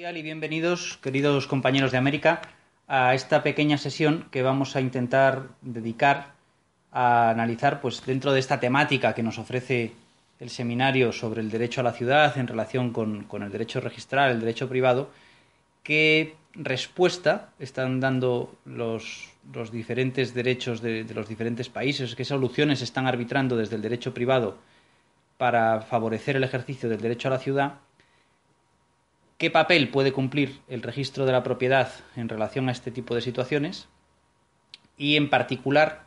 y bienvenidos, queridos compañeros de América, a esta pequeña sesión que vamos a intentar dedicar a analizar, pues dentro de esta temática que nos ofrece el seminario sobre el derecho a la ciudad en relación con, el derecho registral, el derecho privado, qué respuesta están dando los, diferentes derechos de, los diferentes países, qué soluciones están arbitrando desde el derecho privado para favorecer el ejercicio del derecho a la ciudad qué papel puede cumplir el registro de la propiedad en relación a este tipo de situaciones y, en particular,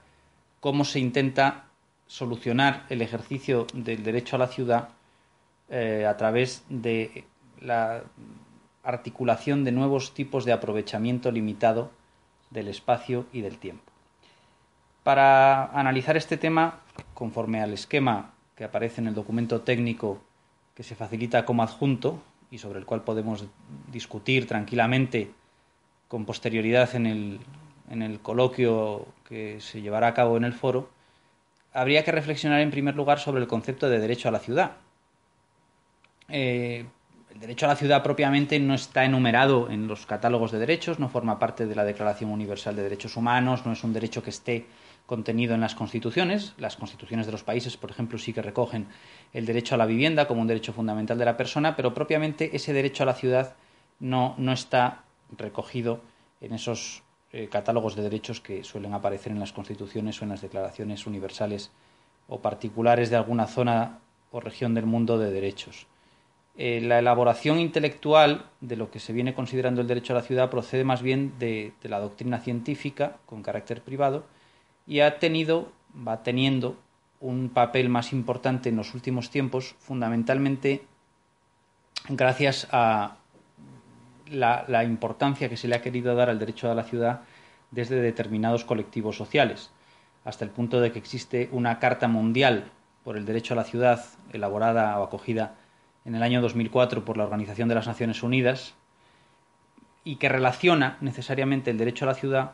cómo se intenta solucionar el ejercicio del derecho a la ciudad eh, a través de la articulación de nuevos tipos de aprovechamiento limitado del espacio y del tiempo. Para analizar este tema, conforme al esquema que aparece en el documento técnico que se facilita como adjunto, y sobre el cual podemos discutir tranquilamente con posterioridad en el, en el coloquio que se llevará a cabo en el foro, habría que reflexionar en primer lugar sobre el concepto de derecho a la ciudad. Eh, el derecho a la ciudad propiamente no está enumerado en los catálogos de derechos, no forma parte de la Declaración Universal de Derechos Humanos, no es un derecho que esté contenido en las constituciones. Las constituciones de los países, por ejemplo, sí que recogen el derecho a la vivienda como un derecho fundamental de la persona, pero propiamente ese derecho a la ciudad no, no está recogido en esos eh, catálogos de derechos que suelen aparecer en las constituciones o en las declaraciones universales o particulares de alguna zona o región del mundo de derechos. Eh, la elaboración intelectual de lo que se viene considerando el derecho a la ciudad procede más bien de la doctrina científica con carácter privado y ha tenido, va teniendo un papel más importante en los últimos tiempos, fundamentalmente gracias a la, importancia que se le ha querido dar al derecho a la ciudad desde determinados colectivos sociales, hasta el punto de que existe una Carta Mundial por el Derecho a la Ciudad, elaborada o acogida en el año 2004 por la Organización de las Naciones Unidas, y que relaciona necesariamente el derecho a la ciudad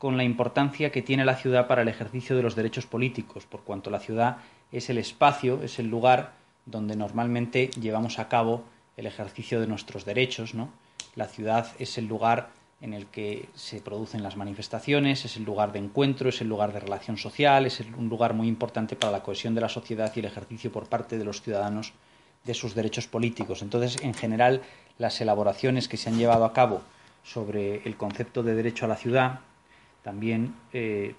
con la importancia que tiene la ciudad para el ejercicio de los derechos políticos, por cuanto la ciudad es el espacio, es el lugar donde normalmente llevamos a cabo el ejercicio de nuestros derechos, ¿no? La ciudad es el lugar en el que se producen las manifestaciones, es el lugar de encuentro, es el lugar de relación social, es un lugar muy importante para la cohesión de la sociedad y el ejercicio por parte de los ciudadanos de sus derechos políticos. Entonces, en general, las elaboraciones que se han llevado a cabo sobre el concepto de derecho a la ciudad también eh,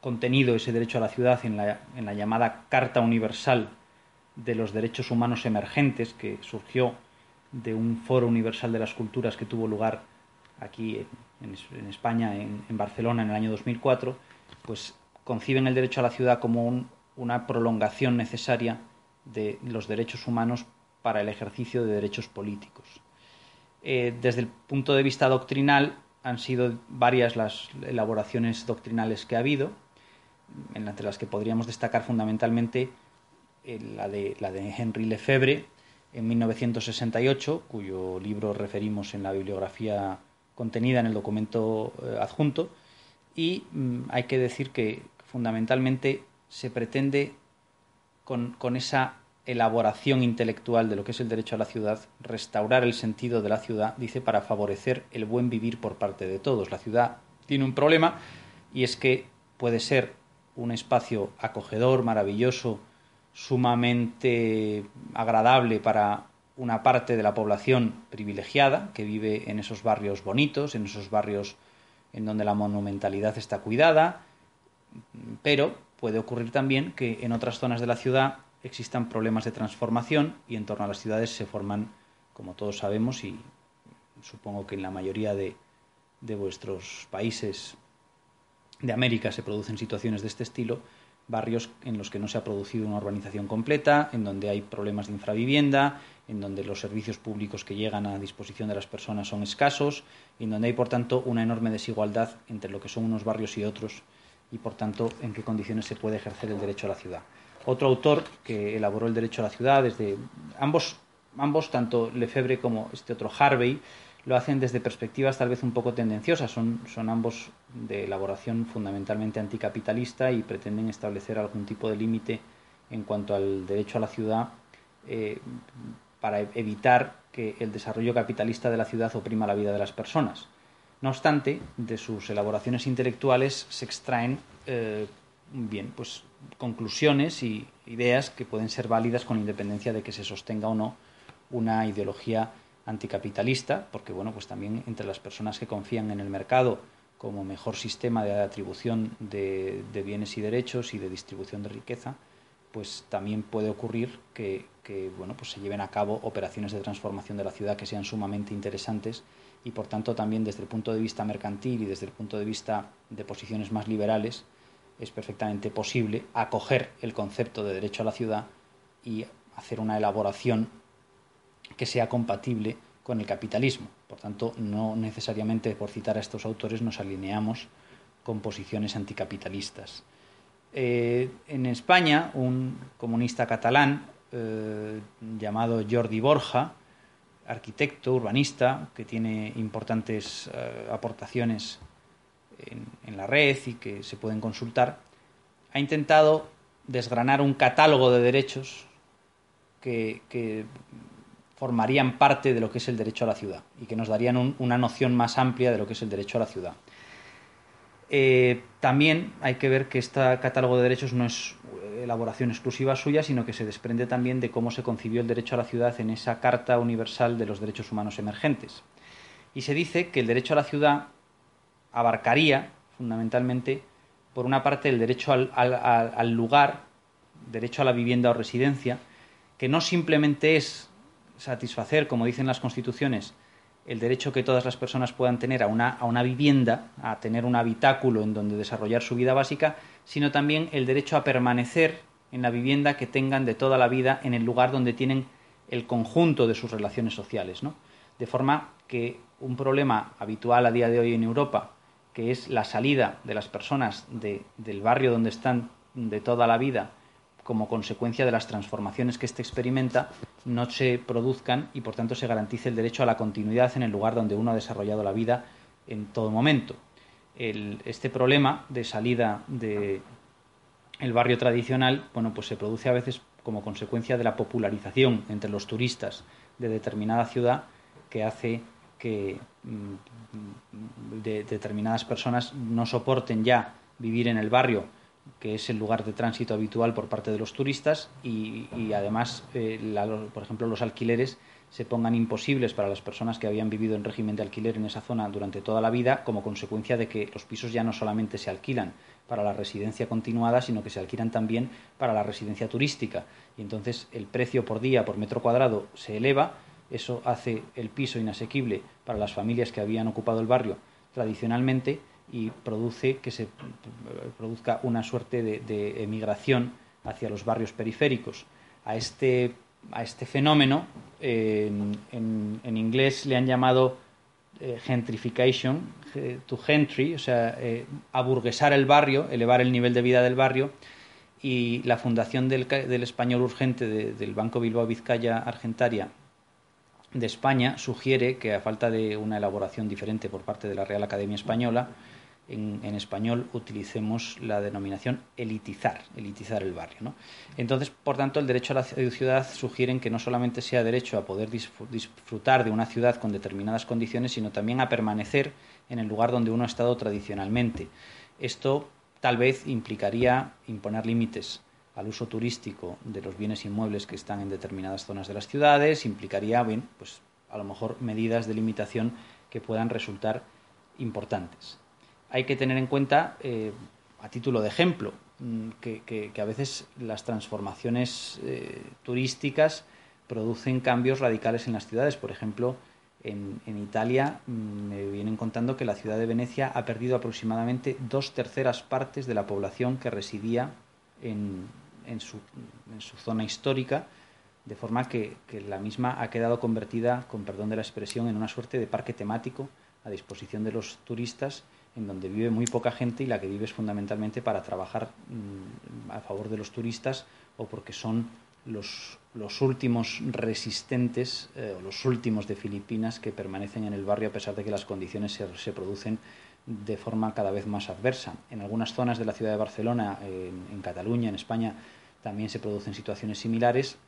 contenido ese derecho a la ciudad en la, en la, llamada Carta Universal de los Derechos Humanos Emergentes, que surgió de un foro universal de las culturas que tuvo lugar aquí en, España, en, Barcelona, en el año 2004, pues conciben el derecho a la ciudad como una prolongación necesaria de los derechos humanos para el ejercicio de derechos políticos. Eh, desde el punto de vista doctrinal, han sido varias las elaboraciones doctrinales que ha habido, entre las que podríamos destacar fundamentalmente eh, la de, la de Henry Lefebvre en 1968, cuyo libro referimos en la bibliografía contenida en el documento eh, adjunto, y mm, hay que decir que fundamentalmente se pretende con, con esa elaboración intelectual de lo que es el derecho a la ciudad, restaurar el sentido de la ciudad, dice, para favorecer el buen vivir por parte de todos. La ciudad tiene un problema y es que puede ser un espacio acogedor, maravilloso, sumamente agradable para una parte de la población privilegiada que vive en esos barrios bonitos, en esos barrios en donde la monumentalidad está cuidada, pero puede ocurrir también que en otras zonas de la ciudad existan problemas de transformación y en torno a las ciudades se forman, como todos sabemos, y supongo que en la mayoría de, de vuestros países de América se producen situaciones de este estilo, barrios en los que no se ha producido una urbanización completa, en donde hay problemas de infravivienda, en donde los servicios públicos que llegan a disposición de las personas son escasos, en donde hay, por tanto, una enorme desigualdad entre lo que son unos barrios y otros, y, por tanto, en qué condiciones se puede ejercer el derecho a la ciudad otro autor que elaboró el derecho a la ciudad, desde ambos, ambos tanto Lefebvre como este otro Harvey, lo hacen desde perspectivas tal vez un poco tendenciosas, son, son ambos de elaboración fundamentalmente anticapitalista y pretenden establecer algún tipo de límite en cuanto al derecho a la ciudad eh, para evitar que el desarrollo capitalista de la ciudad oprima la vida de las personas. No obstante, de sus elaboraciones intelectuales se extraen eh, bien, pues, conclusiones y ideas que pueden ser válidas con independencia de que se sostenga o no una ideología anticapitalista, porque bueno, pues también entre las personas que confían en el mercado como mejor sistema de atribución de, bienes y derechos y de distribución de riqueza, pues también puede ocurrir que, bueno, pues se lleven a cabo operaciones de transformación de la ciudad que sean sumamente interesantes y por tanto también desde el punto de vista mercantil y desde el punto de vista de posiciones más liberales es perfectamente posible acoger el concepto de derecho a la ciudad y hacer una elaboración que sea compatible con el capitalismo. Por tanto, no necesariamente por citar a estos autores nos alineamos con posiciones anticapitalistas. Eh, en España, un comunista catalán eh, llamado Jordi Borja, arquitecto, urbanista, que tiene importantes eh, aportaciones en, la red y que se pueden consultar, ha intentado desgranar un catálogo de derechos que formarían parte de lo que es el derecho a la ciudad y que nos darían una noción más amplia de lo que es el derecho a la ciudad. Eh, también hay que ver que este catálogo de derechos no es elaboración exclusiva suya, sino que se desprende también de cómo se concibió el derecho a la ciudad en esa Carta Universal de los Derechos Humanos Emergentes. Y se dice que el derecho a la ciudad abarcaría, fundamentalmente, por una parte, el derecho al, al lugar, derecho a la vivienda o residencia, que no simplemente es satisfacer, como dicen las constituciones, el derecho que todas las personas puedan tener a una, a una vivienda, a tener un habitáculo en donde desarrollar su vida básica, sino también el derecho a permanecer en la vivienda que tengan de toda la vida en el lugar donde tienen el conjunto de sus relaciones sociales. ¿no? De forma que un problema habitual a día de hoy en Europa, que es la salida de las personas del barrio donde están de toda la vida como consecuencia de las transformaciones que éste experimenta, no se produzcan y por tanto se garantice el derecho a la continuidad en el lugar donde uno ha desarrollado la vida en todo momento. este problema de salida del el barrio tradicional, bueno, pues se produce a veces como consecuencia de la popularización entre los turistas de determinada ciudad que hace que mm, determinadas personas no soporten ya vivir en el barrio que es el lugar de tránsito habitual por parte de los turistas y, además, eh, por ejemplo, los alquileres se pongan imposibles para las personas que habían vivido en régimen de alquiler en esa zona durante toda la vida como consecuencia de que los pisos ya no solamente se alquilan para la residencia continuada, sino que se alquilan también para la residencia turística. Y entonces el precio por día, por metro cuadrado, se eleva. Eso hace el piso inasequible para las familias que habían ocupado el barrio tradicionalmente y produce que se produzca una suerte de, emigración hacia los barrios periféricos. A este, a este fenómeno en, inglés le han llamado eh, gentrification, to gentry, o sea, eh, aburguesar el barrio, elevar el nivel de vida del barrio, y la fundación del español urgente del Banco Bilbao Vizcaya Argentaria de España sugiere que a falta de una elaboración diferente por parte de la Real Academia Española, en, español utilicemos la denominación elitizar, elitizar el barrio. ¿no? Entonces, por tanto, el derecho a la ciudad sugieren que no solamente sea derecho a poder disfrutar de una ciudad con determinadas condiciones, sino también a permanecer en el lugar donde uno ha estado tradicionalmente. Esto tal vez implicaría imponer límites al uso turístico de los bienes inmuebles que están en determinadas zonas de las ciudades, implicaría, bien, pues a lo mejor medidas de limitación que puedan resultar importantes hay que tener en cuenta, eh, a título de ejemplo, mm, que, a veces las transformaciones eh, turísticas producen cambios radicales en las ciudades. Por ejemplo, en, Italia mm, me vienen contando que la ciudad de Venecia ha perdido aproximadamente dos terceras partes de la población que residía en, su, zona histórica, de forma que, que, la misma ha quedado convertida, con perdón de la expresión, en una suerte de parque temático a disposición de los turistas en donde vive muy poca gente y la que vive es fundamentalmente para trabajar mm, a favor de los turistas o porque son los, los últimos resistentes eh, o los últimos de Filipinas que permanecen en el barrio a pesar de que las condiciones se, se producen de forma cada vez más adversa. En algunas zonas de la ciudad de Barcelona, en, Cataluña, en España, también se producen situaciones similares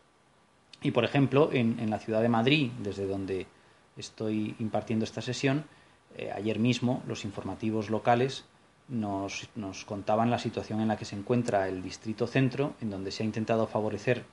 Y, por ejemplo, en, la ciudad de Madrid, desde donde estoy impartiendo esta sesión, eh, ayer mismo los informativos locales nos, nos, contaban la situación en la que se encuentra el distrito centro, en donde se ha intentado favorecer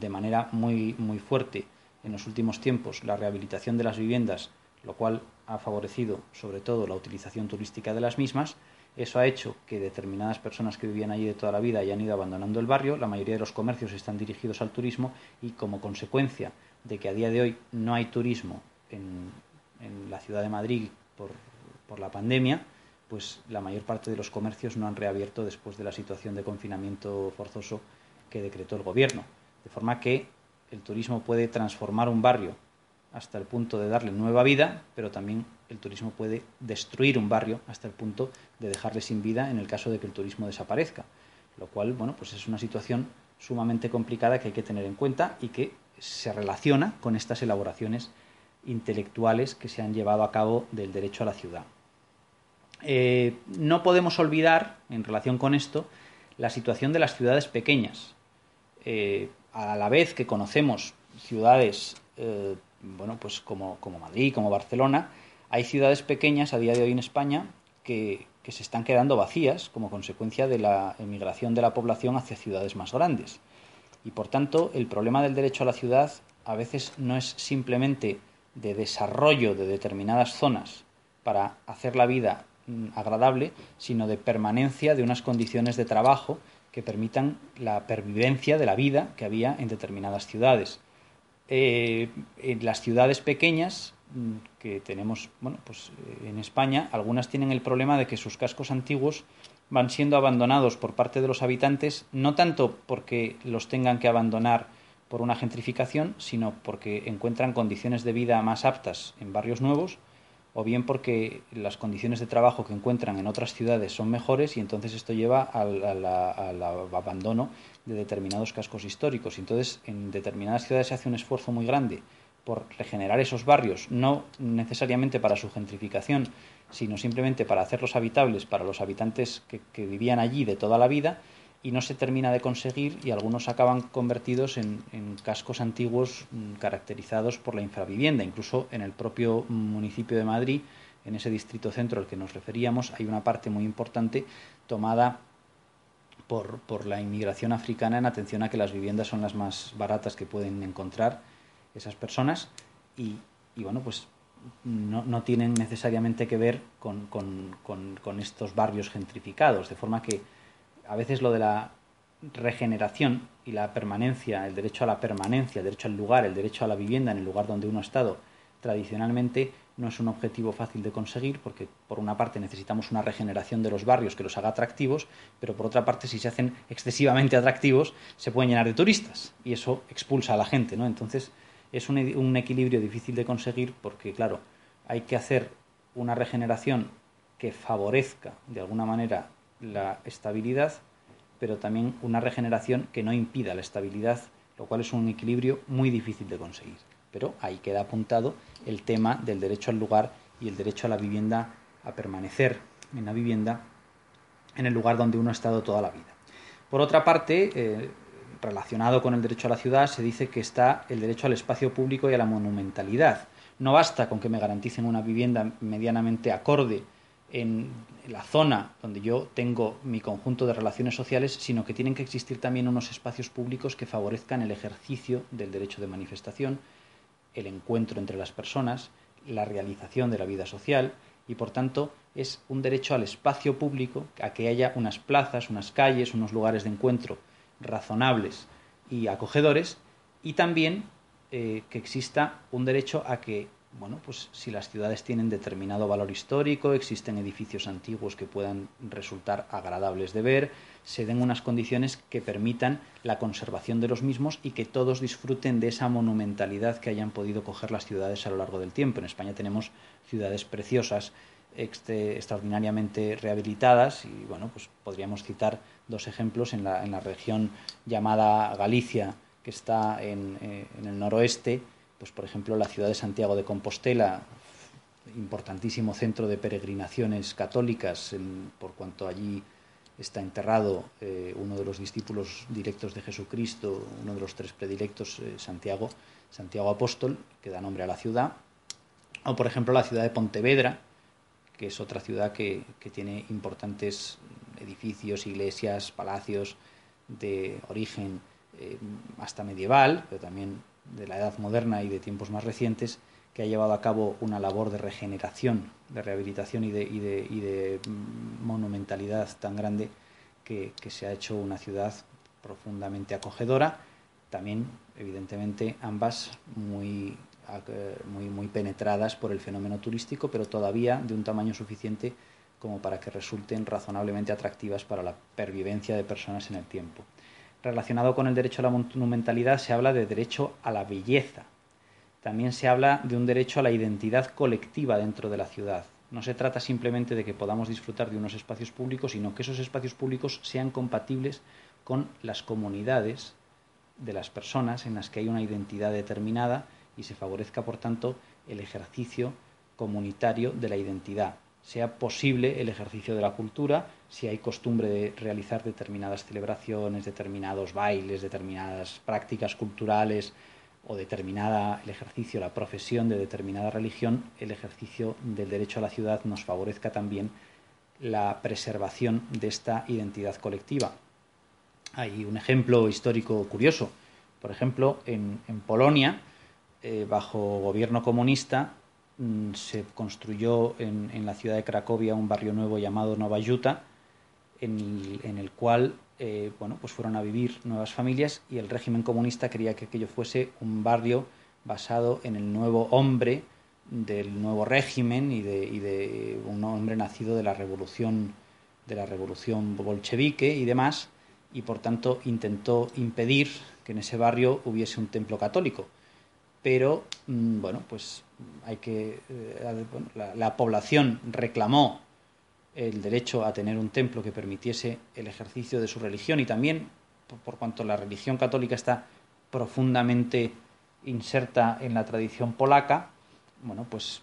de manera muy, muy fuerte en los últimos tiempos la rehabilitación de las viviendas, lo cual ha favorecido sobre todo la utilización turística de las mismas, eso ha hecho que determinadas personas que vivían allí de toda la vida hayan ido abandonando el barrio, la mayoría de los comercios están dirigidos al turismo y como consecuencia de que a día de hoy no hay turismo en, la ciudad de Madrid por, la pandemia, pues la mayor parte de los comercios no han reabierto después de la situación de confinamiento forzoso que decretó el gobierno. De forma que el turismo puede transformar un barrio hasta el punto de darle nueva vida, pero también el turismo puede destruir un barrio hasta el punto de dejarle sin vida en el caso de que el turismo desaparezca. Lo cual, bueno, pues es una situación sumamente complicada que hay que tener en cuenta y que se relaciona con estas elaboraciones intelectuales que se han llevado a cabo del derecho a la ciudad. Eh, no podemos olvidar, en relación con esto, la situación de las ciudades pequeñas. Eh, a la vez que conocemos ciudades eh, bueno, pues como, Madrid, como Barcelona, hay ciudades pequeñas a día de hoy en España que, que se están quedando vacías como consecuencia de la emigración de la población hacia ciudades más grandes. Y por tanto, el problema del derecho a la ciudad a veces no es simplemente de desarrollo de determinadas zonas para hacer la vida mm, agradable, sino de permanencia de unas condiciones de trabajo que permitan la pervivencia de la vida que había en determinadas ciudades. Eh, en las ciudades pequeñas mm, que tenemos bueno, pues, eh, en España, algunas tienen el problema de que sus cascos antiguos van siendo abandonados por parte de los habitantes, no tanto porque los tengan que abandonar por una gentrificación, sino porque encuentran condiciones de vida más aptas en barrios nuevos, o bien porque las condiciones de trabajo que encuentran en otras ciudades son mejores y entonces esto lleva al, al abandono de determinados cascos históricos. Entonces, en determinadas ciudades se hace un esfuerzo muy grande por regenerar esos barrios, no necesariamente para su gentrificación, sino simplemente para hacerlos habitables para los habitantes que, vivían allí de toda la vida, y no se termina de conseguir y algunos acaban convertidos en, en, cascos antiguos mm, caracterizados por la infravivienda. Incluso en el propio municipio de Madrid, en ese distrito centro al que nos referíamos, hay una parte muy importante tomada por, por, la inmigración africana en atención a que las viviendas son las más baratas que pueden encontrar esas personas y, y bueno, pues no, no, tienen necesariamente que ver con, con, con, con, estos barrios gentrificados, de forma que a veces lo de la regeneración y la permanencia, el derecho a la permanencia, el derecho al lugar, el derecho a la vivienda en el lugar donde uno ha estado tradicionalmente no es un objetivo fácil de conseguir porque por una parte necesitamos una regeneración de los barrios que los haga atractivos, pero por otra parte si se hacen excesivamente atractivos se pueden llenar de turistas y eso expulsa a la gente, ¿no? Entonces es un, un equilibrio difícil de conseguir porque claro, hay que hacer una regeneración que favorezca de alguna manera la estabilidad, pero también una regeneración que no impida la estabilidad, lo cual es un equilibrio muy difícil de conseguir pero ahí queda apuntado el tema del derecho al lugar y el derecho a la vivienda, a permanecer en la vivienda en el lugar donde uno ha estado toda la vida. Por otra parte, eh, relacionado con el derecho a la ciudad, se dice que está el derecho al espacio público y a la monumentalidad. No basta con que me garanticen una vivienda medianamente acorde en la zona donde yo tengo mi conjunto de relaciones sociales, sino que tienen que existir también unos espacios públicos que favorezcan el ejercicio del derecho de manifestación, el encuentro entre las personas, la realización de la vida social y por tanto es un derecho al espacio público, a que haya unas plazas, unas calles, unos lugares de encuentro razonables y acogedores y también eh, que exista un derecho a que bueno, pues si las ciudades tienen determinado valor histórico, existen edificios antiguos que puedan resultar agradables de ver, se den unas condiciones que permitan la conservación de los mismos y que todos disfruten de esa monumentalidad que hayan podido coger las ciudades a lo largo del tiempo. En España tenemos ciudades preciosas, extraordinariamente rehabilitadas y bueno, pues podríamos citar dos ejemplos en la, en la región llamada Galicia, que está en, eh, en el noroeste, pues por ejemplo la ciudad de Santiago de Compostela, importantísimo centro de peregrinaciones católicas, por cuanto allí está enterrado eh, uno de los discípulos directos de Jesucristo, uno de los tres predilectos, eh, Santiago, Santiago Apóstol, que da nombre a la ciudad, o por ejemplo la ciudad de Pontevedra, que es otra ciudad que, tiene importantes edificios, iglesias, palacios de origen eh, hasta medieval, pero también de la edad moderna y de tiempos más recientes, que ha llevado a cabo una labor de regeneración, de rehabilitación y de, y de, mm, monumentalidad tan grande que, se ha hecho una ciudad profundamente acogedora. También, evidentemente, ambas muy, muy, muy penetradas por el fenómeno turístico, pero todavía de un tamaño suficiente como para que resulten razonablemente atractivas para la pervivencia de personas en el tiempo. Relacionado con el derecho a la monumentalidad se habla de derecho a la belleza, también se habla de un derecho a la identidad colectiva dentro de la ciudad. No se trata simplemente de que podamos disfrutar de unos espacios públicos, sino que esos espacios públicos sean compatibles con las comunidades de las personas en las que hay una identidad determinada y se favorezca, por tanto, el ejercicio comunitario de la identidad. Sea posible el ejercicio de la cultura, si hay costumbre de realizar determinadas celebraciones, determinados bailes, determinadas prácticas culturales, o determinada el ejercicio, la profesión de determinada religión, el ejercicio del derecho a la ciudad nos favorezca también la preservación de esta identidad colectiva. Hay un ejemplo histórico curioso. Por ejemplo, en, Polonia, eh, bajo gobierno comunista, se construyó en, la ciudad de Cracovia un barrio nuevo llamado Nova Juta, en el cual eh, bueno, pues fueron a vivir nuevas familias y el régimen comunista quería que aquello fuese un barrio basado en el nuevo hombre del nuevo régimen y de, un hombre nacido de la revolución de la revolución bolchevique y demás y por tanto intentó impedir que en ese barrio hubiese un templo católico pero mm, bueno pues hay que eh, la población reclamó el derecho a tener un templo que permitiese el ejercicio de su religión y también, por, cuanto la religión católica está profundamente inserta en la tradición polaca, bueno, pues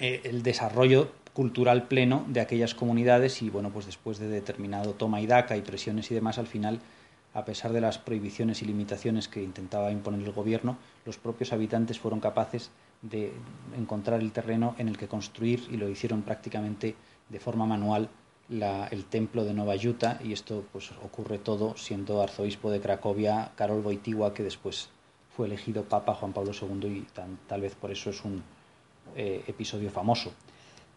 eh, el desarrollo cultural pleno de aquellas comunidades y bueno, pues después de determinado toma y daca y presiones y demás, al final, a pesar de las prohibiciones y limitaciones que intentaba imponer el gobierno, los propios habitantes fueron capaces de encontrar el terreno en el que construir y lo hicieron prácticamente de forma manual el templo de Nova Yuta y esto pues ocurre todo siendo arzobispo de Cracovia Karol Wojtyła que después fue elegido papa Juan Pablo II y tal vez por eso es un eh, episodio famoso.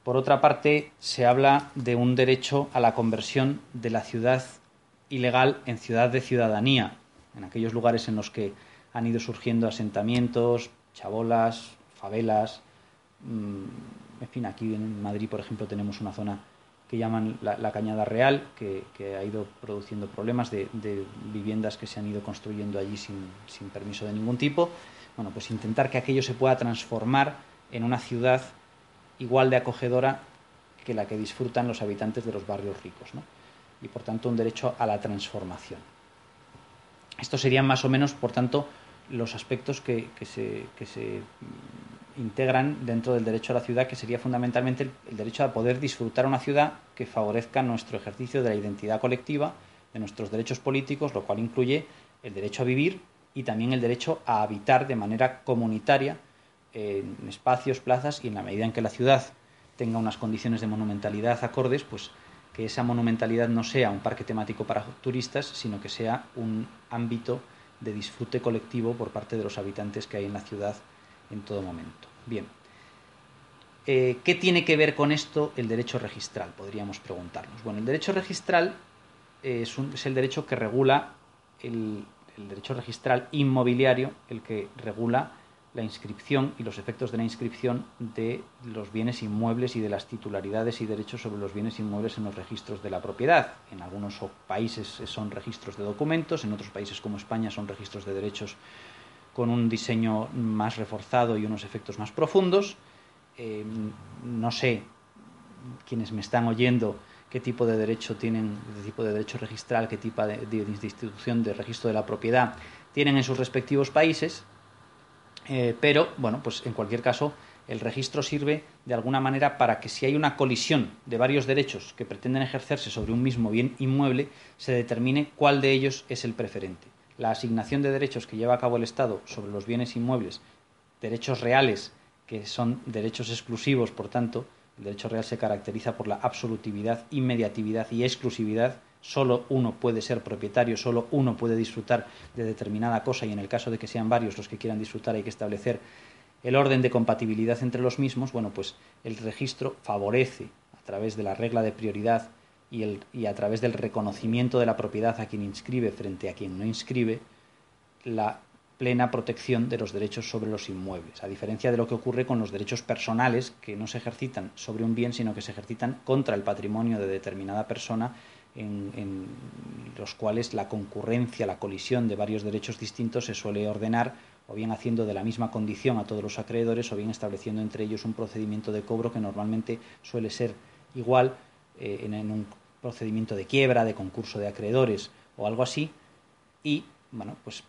Por otra parte, se habla de un derecho a la conversión de la ciudad ilegal en ciudad de ciudadanía, en aquellos lugares en los que han ido surgiendo asentamientos, chabolas, favelas, mm, en fin, aquí en Madrid, por ejemplo, tenemos una zona que llaman la, Cañada Real, que, ha ido produciendo problemas de, viviendas que se han ido construyendo allí sin, sin, permiso de ningún tipo. Bueno, pues intentar que aquello se pueda transformar en una ciudad igual de acogedora que la que disfrutan los habitantes de los barrios ricos, ¿no? Y por tanto un derecho a la transformación. Estos serían más o menos, por tanto, los aspectos que, que se, que se integran dentro del derecho a la ciudad, que sería fundamentalmente el, derecho a poder disfrutar una ciudad que favorezca nuestro ejercicio de la identidad colectiva, de nuestros derechos políticos, lo cual incluye el derecho a vivir y también el derecho a habitar de manera comunitaria en espacios, plazas y en la medida en que la ciudad tenga unas condiciones de monumentalidad acordes, pues que esa monumentalidad no sea un parque temático para turistas, sino que sea un ámbito de disfrute colectivo por parte de los habitantes que hay en la ciudad en todo momento. Bien. Eh, ¿Qué tiene que ver con esto el derecho registral? Podríamos preguntarnos. Bueno, el derecho registral es, el derecho que regula, el, derecho registral inmobiliario, el que regula la inscripción y los efectos de la inscripción de los bienes inmuebles y de las titularidades y derechos sobre los bienes inmuebles en los registros de la propiedad. En algunos países son registros de documentos, en otros países como España son registros de derechos con un diseño más reforzado y unos efectos más profundos. Eh, no sé quienes me están oyendo qué tipo de derecho tienen, qué tipo de derecho registral, qué tipo de, institución de registro de la propiedad tienen en sus respectivos países, eh, pero bueno, pues en cualquier caso el registro sirve de alguna manera para que si hay una colisión de varios derechos que pretenden ejercerse sobre un mismo bien inmueble, se determine cuál de ellos es el preferente. La asignación de derechos que lleva a cabo el Estado sobre los bienes inmuebles, derechos reales, que son derechos exclusivos, por tanto, el derecho real se caracteriza por la absolutividad, inmediatividad y exclusividad. Solo uno puede ser propietario, solo uno puede disfrutar de determinada cosa y en el caso de que sean varios los que quieran disfrutar hay que establecer el orden de compatibilidad entre los mismos. Bueno, pues el registro favorece a través de la regla de prioridad y, el, y a través del reconocimiento de la propiedad a quien inscribe frente a quien no inscribe la plena protección de los derechos sobre los inmuebles, a diferencia de lo que ocurre con los derechos personales que no se ejercitan sobre un bien, sino que se ejercitan contra el patrimonio de determinada persona, en, los cuales la concurrencia, la colisión de varios derechos distintos se suele ordenar o bien haciendo de la misma condición a todos los acreedores o bien estableciendo entre ellos un procedimiento de cobro que normalmente suele ser igual eh, en, en un procedimiento de quiebra, de concurso de acreedores o algo así, y bueno, pues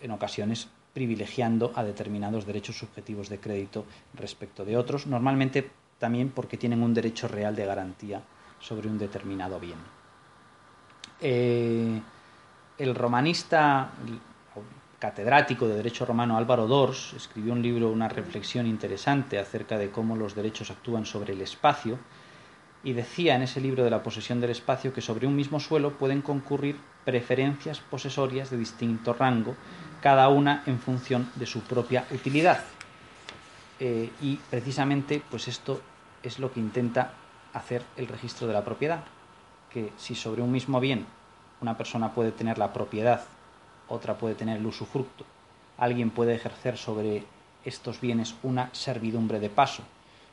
en ocasiones privilegiando a determinados derechos subjetivos de crédito respecto de otros, normalmente también porque tienen un derecho real de garantía sobre un determinado bien. Eh, el romanista catedrático de Derecho Romano Álvaro Dors escribió un libro, una reflexión interesante acerca de cómo los derechos actúan sobre el espacio y decía en ese libro de la posesión del espacio que sobre un mismo suelo pueden concurrir preferencias posesorias de distinto rango cada una en función de su propia utilidad. Eh, y precisamente, pues esto es lo que intenta hacer el registro de la propiedad, que si sobre un mismo bien una persona puede tener la propiedad, otra puede tener el usufructo, alguien puede ejercer sobre estos bienes una servidumbre de paso,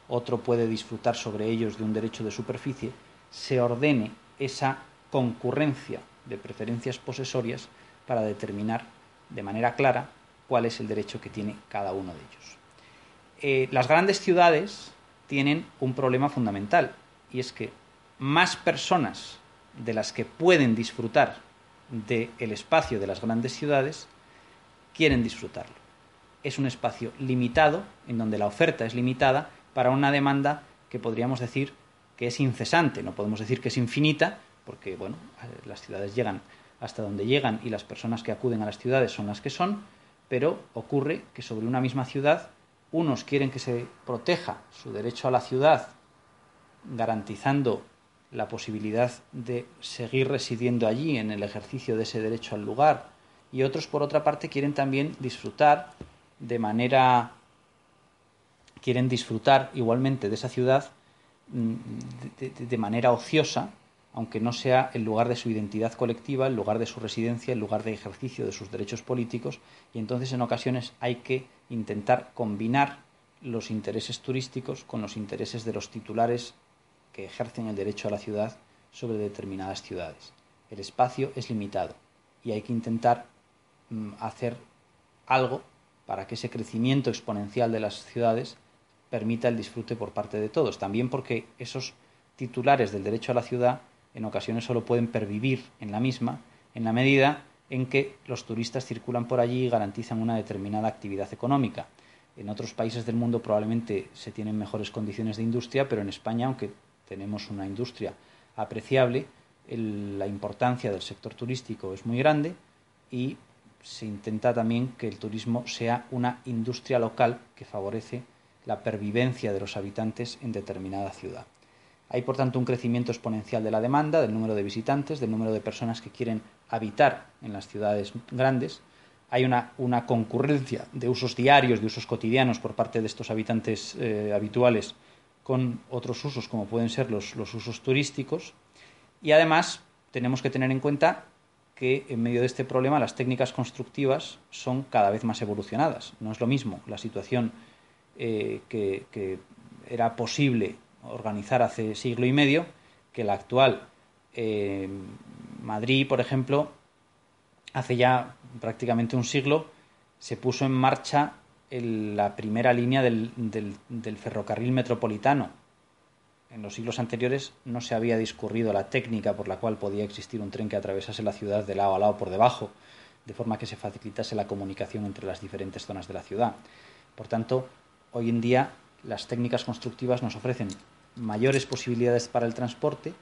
otro puede disfrutar sobre ellos de un derecho de superficie, se ordene esa concurrencia de preferencias posesorias para determinar de manera clara cuál es el derecho que tiene cada uno de ellos. Eh, las grandes ciudades tienen un problema fundamental y es que más personas de las que pueden disfrutar del espacio de las grandes ciudades quieren disfrutarlo. Es un espacio limitado, en donde la oferta es limitada, para una demanda que podríamos decir que es incesante. No podemos decir que es infinita, porque bueno, las ciudades llegan hasta donde llegan y las personas que acuden a las ciudades son las que son, pero ocurre que sobre una misma ciudad unos quieren que se proteja su derecho a la ciudad, garantizando la posibilidad de seguir residiendo allí en el ejercicio de ese derecho al lugar, y otros, por otra parte, quieren también disfrutar de manera quieren disfrutar igualmente de esa ciudad mm, de, de manera ociosa aunque no sea el lugar de su identidad colectiva, el lugar de su residencia, el lugar de ejercicio de sus derechos políticos, y entonces en ocasiones hay que intentar combinar los intereses turísticos con los intereses de los titulares que ejercen el derecho a la ciudad sobre determinadas ciudades. El espacio es limitado y hay que intentar mm, hacer algo para que ese crecimiento exponencial de las ciudades permita el disfrute por parte de todos. También porque esos titulares del derecho a la ciudad en ocasiones solo pueden pervivir en la misma en la medida en que los turistas circulan por allí y garantizan una determinada actividad económica. En otros países del mundo probablemente se tienen mejores condiciones de industria, pero en España, aunque tenemos una industria apreciable, la importancia del sector turístico es muy grande y se intenta también que el turismo sea una industria local que favorece la pervivencia de los habitantes en determinada ciudad. Hay, por tanto, un crecimiento exponencial de la demanda, del número de visitantes, del número de personas que quieren habitar en las ciudades grandes. Hay una, una concurrencia de usos diarios, de usos cotidianos por parte de estos habitantes eh, habituales con otros usos, como pueden ser los, los usos turísticos. Y además tenemos que tener en cuenta que en medio de este problema las técnicas constructivas son cada vez más evolucionadas. No es lo mismo la situación eh, que, que, era posible organizar hace siglo y medio que la actual. Eh, Madrid, por ejemplo, hace ya prácticamente un siglo se puso en marcha la primera línea del, del, ferrocarril metropolitano. En los siglos anteriores no se había discurrido la técnica por la cual podía existir un tren que atravesase la ciudad de lado a lado por debajo, de forma que se facilitase la comunicación entre las diferentes zonas de la ciudad. Por tanto, hoy en día las técnicas constructivas nos ofrecen mayores posibilidades para el transporte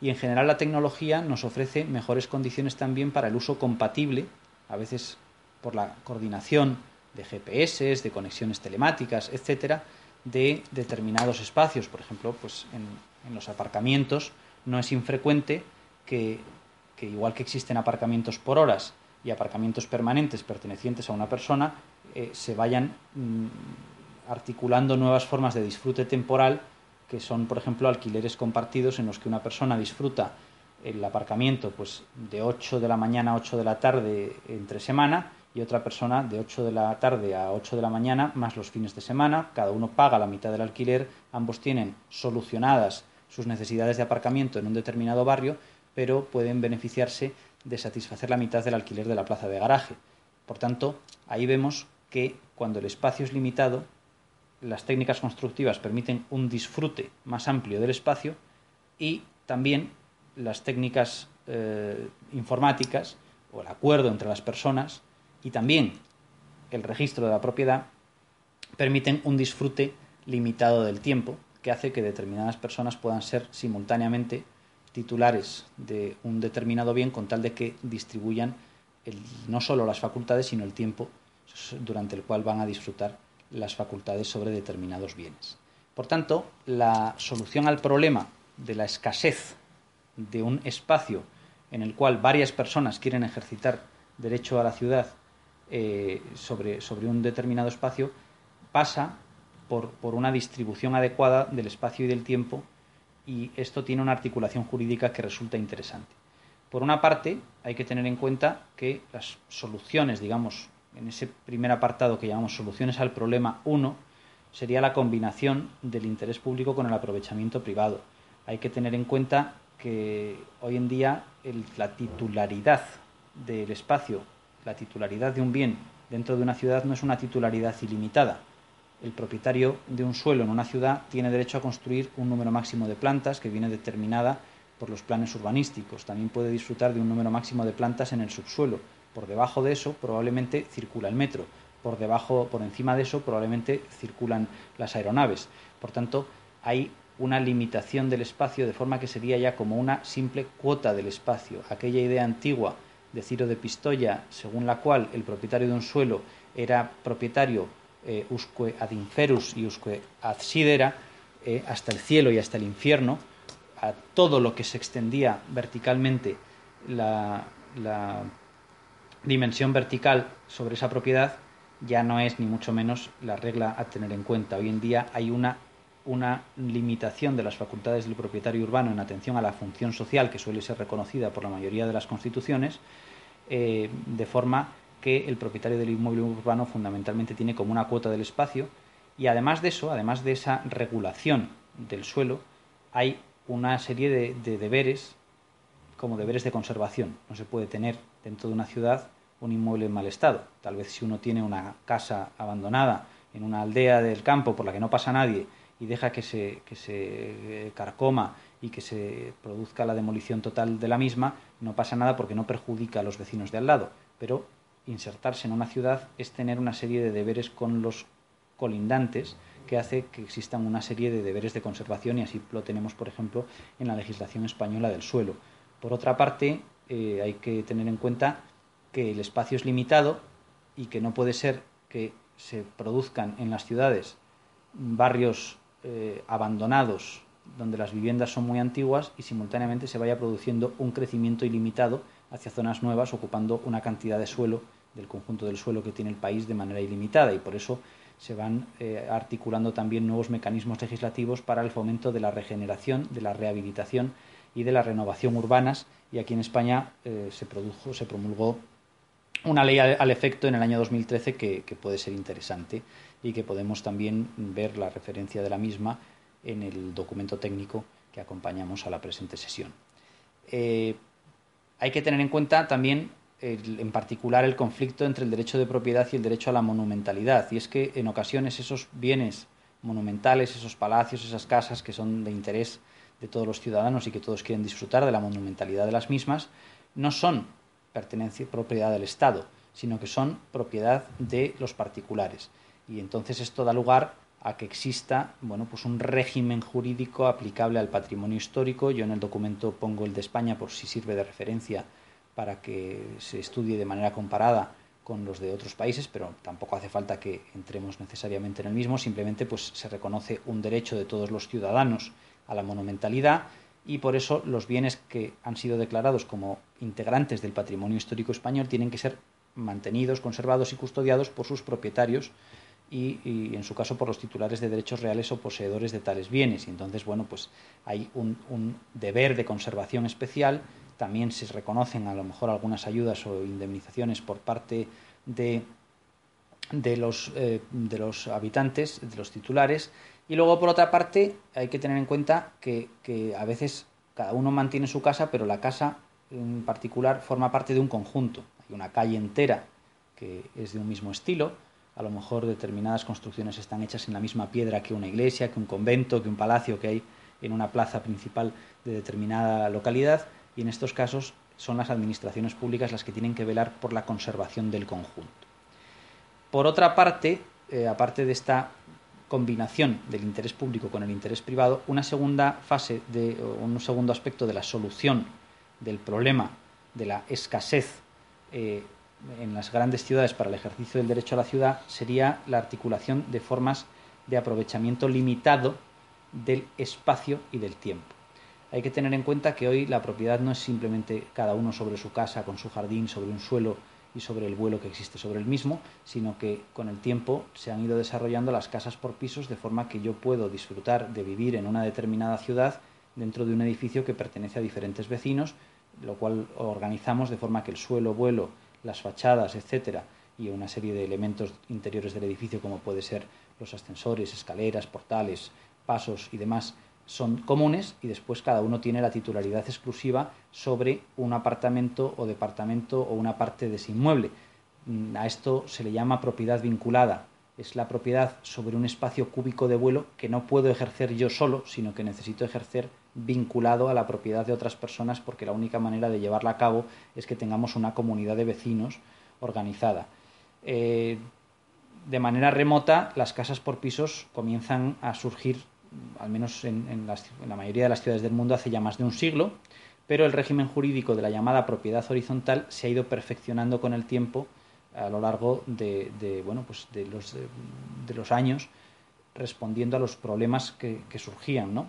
y en general la tecnología nos ofrece mejores condiciones también para el uso compatible, a veces por la coordinación de GPS, de conexiones telemáticas, etcétera, de determinados espacios. Por ejemplo, pues en, los aparcamientos no es infrecuente que, igual que existen aparcamientos por horas y aparcamientos permanentes pertenecientes a una persona, eh, se vayan mm, articulando nuevas formas de disfrute temporal que son, por ejemplo, alquileres compartidos en los que una persona disfruta el aparcamiento pues de 8 de la mañana a 8 de la tarde entre semana y otra persona de 8 de la tarde a 8 de la mañana más los fines de semana, cada uno paga la mitad del alquiler, ambos tienen solucionadas sus necesidades de aparcamiento en un determinado barrio, pero pueden beneficiarse de satisfacer la mitad del alquiler de la plaza de garaje. Por tanto, ahí vemos que cuando el espacio es limitado, las técnicas constructivas permiten un disfrute más amplio del espacio y también las técnicas eh, informáticas o el acuerdo entre las personas y también el registro de la propiedad permiten un disfrute limitado del tiempo que hace que determinadas personas puedan ser simultáneamente titulares de un determinado bien con tal de que distribuyan no solo las facultades sino el tiempo durante el cual van a disfrutar las facultades sobre determinados bienes. Por tanto, la solución al problema de la escasez de un espacio en el cual varias personas quieren ejercitar derecho a la ciudad eh, sobre, sobre, un determinado espacio pasa por, por, una distribución adecuada del espacio y del tiempo y esto tiene una articulación jurídica que resulta interesante. Por una parte, hay que tener en cuenta que las soluciones, digamos, en ese primer apartado que llamamos soluciones al problema 1, sería la combinación del interés público con el aprovechamiento privado. Hay que tener en cuenta que hoy en día la titularidad del espacio, la titularidad de un bien dentro de una ciudad no es una titularidad ilimitada. El propietario de un suelo en una ciudad tiene derecho a construir un número máximo de plantas que viene determinada por los planes urbanísticos. También puede disfrutar de un número máximo de plantas en el subsuelo por debajo de eso probablemente circula el metro. Por debajo, por encima de eso probablemente circulan las aeronaves. Por tanto, hay una limitación del espacio de forma que sería ya como una simple cuota del espacio. Aquella idea antigua de Ciro de Pistoia, según la cual el propietario de un suelo era propietario eh, usque ad inferus y usque ad sidera, eh, hasta el cielo y hasta el infierno, a todo lo que se extendía verticalmente la dimensión vertical sobre esa propiedad ya no es ni mucho menos la regla a tener en cuenta. Hoy en día hay una, una limitación de las facultades del propietario urbano en atención a la función social que suele ser reconocida por la mayoría de las constituciones, eh, de forma que el propietario del inmueble urbano fundamentalmente tiene como una cuota del espacio y además de eso, además de esa regulación del suelo, hay una serie de, de deberes como deberes de conservación. No se puede tener dentro de una ciudad un inmueble en mal estado. Tal vez si uno tiene una casa abandonada en una aldea del campo por la que no pasa nadie y deja que se, que se eh, carcoma y que se produzca la demolición total de la misma, no pasa nada porque no perjudica a los vecinos de al lado. Pero insertarse en una ciudad es tener una serie de deberes con los colindantes que hace que existan una serie de deberes de conservación y así lo tenemos, por ejemplo, en la legislación española del suelo. Por otra parte, eh, hay que tener en cuenta que el espacio es limitado y que no puede ser que se produzcan en las ciudades barrios eh, abandonados donde las viviendas son muy antiguas y simultáneamente se vaya produciendo un crecimiento ilimitado hacia zonas nuevas ocupando una cantidad de suelo del conjunto del suelo que tiene el país de manera ilimitada. Y por eso se van eh, articulando también nuevos mecanismos legislativos para el fomento de la regeneración, de la rehabilitación y de la renovación urbanas. Y aquí en España eh, se produjo, se promulgó una ley al, efecto en el año 2013 que, que, puede ser interesante y que podemos también ver la referencia de la misma en el documento técnico que acompañamos a la presente sesión. Eh, hay que tener en cuenta también, en particular, el conflicto entre el derecho de propiedad y el derecho a la monumentalidad. Y es que en ocasiones esos bienes monumentales, esos palacios, esas casas que son de interés de todos los ciudadanos y que todos quieren disfrutar de la monumentalidad de las mismas, no son pertenencia propiedad del Estado, sino que son propiedad de los particulares. Y entonces esto da lugar a que exista bueno, pues un régimen jurídico aplicable al patrimonio histórico. Yo en el documento pongo el de España por si sirve de referencia para que se estudie de manera comparada con los de otros países, pero tampoco hace falta que entremos necesariamente en el mismo, simplemente pues se reconoce un derecho de todos los ciudadanos a la monumentalidad y por eso los bienes que han sido declarados como integrantes del patrimonio histórico español tienen que ser mantenidos, conservados y custodiados por sus propietarios y, en su caso por los titulares de derechos reales o poseedores de tales bienes. Y entonces, bueno, pues hay un, deber de conservación especial. También se reconocen a lo mejor algunas ayudas o indemnizaciones por parte de, de, los, eh, de los habitantes, de los titulares. Y luego, por otra parte, hay que tener en cuenta que, a veces cada uno mantiene su casa, pero la casa en particular forma parte de un conjunto. Hay una calle entera que es de un mismo estilo, a lo mejor determinadas construcciones están hechas en la misma piedra que una iglesia, que un convento, que un palacio que hay en una plaza principal de determinada localidad y en estos casos son las administraciones públicas las que tienen que velar por la conservación del conjunto. Por otra parte, eh, aparte de esta combinación del interés público con el interés privado, una segunda fase, de, un segundo aspecto de la solución del problema de la escasez eh, en las grandes ciudades para el ejercicio del derecho a la ciudad sería la articulación de formas de aprovechamiento limitado del espacio y del tiempo. Hay que tener en cuenta que hoy la propiedad no es simplemente cada uno sobre su casa, con su jardín, sobre un suelo y sobre el vuelo que existe sobre el mismo, sino que con el tiempo se han ido desarrollando las casas por pisos de forma que yo puedo disfrutar de vivir en una determinada ciudad dentro de un edificio que pertenece a diferentes vecinos, lo cual organizamos de forma que el suelo, vuelo las fachadas, etcétera, y una serie de elementos interiores del edificio como puede ser los ascensores, escaleras, portales, pasos y demás son comunes y después cada uno tiene la titularidad exclusiva sobre un apartamento o departamento o una parte de ese inmueble. Mm, a esto se le llama propiedad vinculada. Es la propiedad sobre un espacio cúbico de vuelo que no puedo ejercer yo solo, sino que necesito ejercer vinculado a la propiedad de otras personas porque la única manera de llevarla a cabo es que tengamos una comunidad de vecinos organizada. Eh, de manera remota, las casas por pisos comienzan a surgir, al menos en, la mayoría de las ciudades del mundo, hace ya más de un siglo, pero el régimen jurídico de la llamada propiedad horizontal se ha ido perfeccionando con el tiempo a lo largo de, bueno, pues de, los, de, los, años, respondiendo a los problemas que, surgían, ¿no?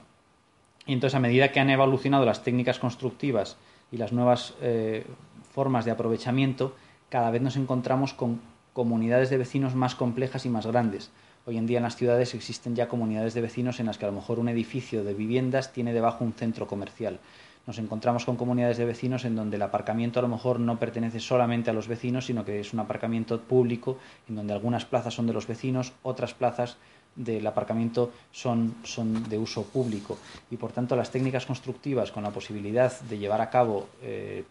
Y entonces, a medida que han evolucionado las técnicas constructivas y las nuevas eh, formas de aprovechamiento, cada vez nos encontramos con comunidades de vecinos más complejas y más grandes. Hoy en día en las ciudades existen ya comunidades de vecinos en las que a lo mejor un edificio de viviendas tiene debajo un centro comercial. Nos encontramos con comunidades de vecinos en donde el aparcamiento a lo mejor no pertenece solamente a los vecinos, sino que es un aparcamiento público, en donde algunas plazas son de los vecinos, otras plazas del aparcamiento son, son de uso público y por tanto las técnicas constructivas con la posibilidad de llevar a cabo eh,